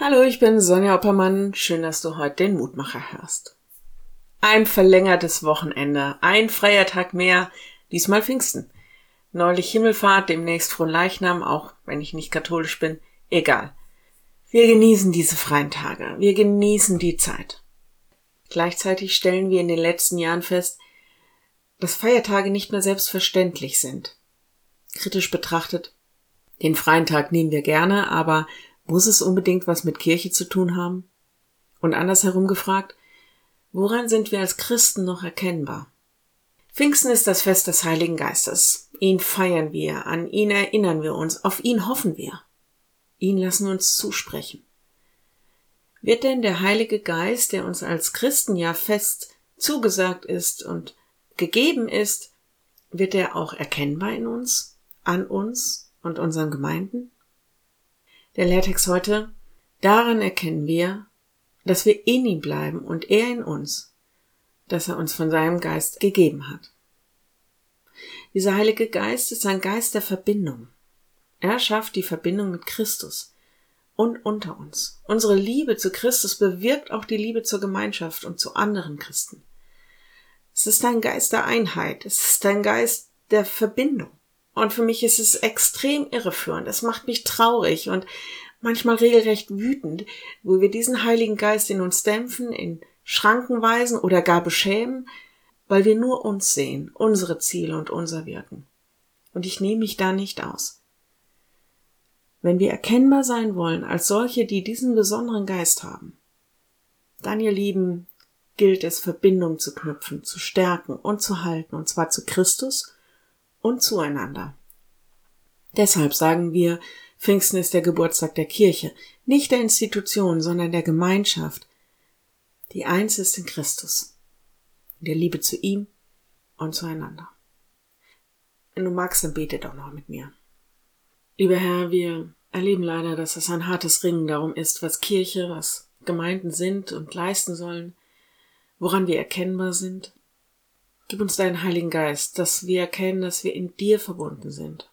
Hallo, ich bin Sonja Oppermann. Schön, dass du heute den Mutmacher hörst. Ein verlängertes Wochenende, ein freier Tag mehr, diesmal Pfingsten. Neulich Himmelfahrt, demnächst Fronleichnam, auch wenn ich nicht katholisch bin, egal. Wir genießen diese freien Tage, wir genießen die Zeit. Gleichzeitig stellen wir in den letzten Jahren fest, dass Feiertage nicht mehr selbstverständlich sind. Kritisch betrachtet, den freien Tag nehmen wir gerne, aber muss es unbedingt was mit Kirche zu tun haben? Und andersherum gefragt, woran sind wir als Christen noch erkennbar? Pfingsten ist das Fest des Heiligen Geistes. Ihn feiern wir, an ihn erinnern wir uns, auf ihn hoffen wir. Ihn lassen wir uns zusprechen. Wird denn der Heilige Geist, der uns als Christen ja fest zugesagt ist und gegeben ist, wird er auch erkennbar in uns, an uns und unseren Gemeinden? Der Lehrtext heute, daran erkennen wir, dass wir in ihm bleiben und er in uns, dass er uns von seinem Geist gegeben hat. Dieser Heilige Geist ist ein Geist der Verbindung. Er schafft die Verbindung mit Christus und unter uns. Unsere Liebe zu Christus bewirkt auch die Liebe zur Gemeinschaft und zu anderen Christen. Es ist ein Geist der Einheit. Es ist ein Geist der Verbindung. Und für mich ist es extrem irreführend. Es macht mich traurig und manchmal regelrecht wütend, wo wir diesen Heiligen Geist in uns dämpfen, in Schranken weisen oder gar beschämen, weil wir nur uns sehen, unsere Ziele und unser Wirken. Und ich nehme mich da nicht aus. Wenn wir erkennbar sein wollen als solche, die diesen besonderen Geist haben, dann, ihr Lieben, gilt es, Verbindung zu knüpfen, zu stärken und zu halten, und zwar zu Christus und zueinander. Deshalb sagen wir, Pfingsten ist der Geburtstag der Kirche, nicht der Institution, sondern der Gemeinschaft, die eins ist in Christus, in der Liebe zu ihm und zueinander. Wenn du magst, dann bete doch noch mit mir. Lieber Herr, wir erleben leider, dass es ein hartes Ringen darum ist, was Kirche, was Gemeinden sind und leisten sollen, woran wir erkennbar sind, Gib uns deinen Heiligen Geist, dass wir erkennen, dass wir in dir verbunden sind.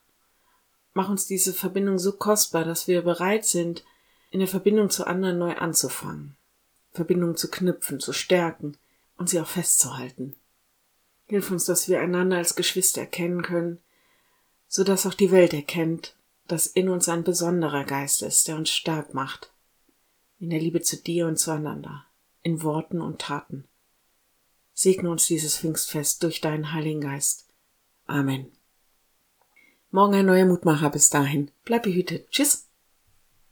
Mach uns diese Verbindung so kostbar, dass wir bereit sind, in der Verbindung zu anderen neu anzufangen, Verbindungen zu knüpfen, zu stärken und sie auch festzuhalten. Hilf uns, dass wir einander als Geschwister erkennen können, so dass auch die Welt erkennt, dass in uns ein besonderer Geist ist, der uns stark macht, in der Liebe zu dir und zueinander, in Worten und Taten. Segne uns dieses Pfingstfest durch deinen Heiligen Geist. Amen. Morgen ein neuer Mutmacher bis dahin. Bleib behütet. Tschüss.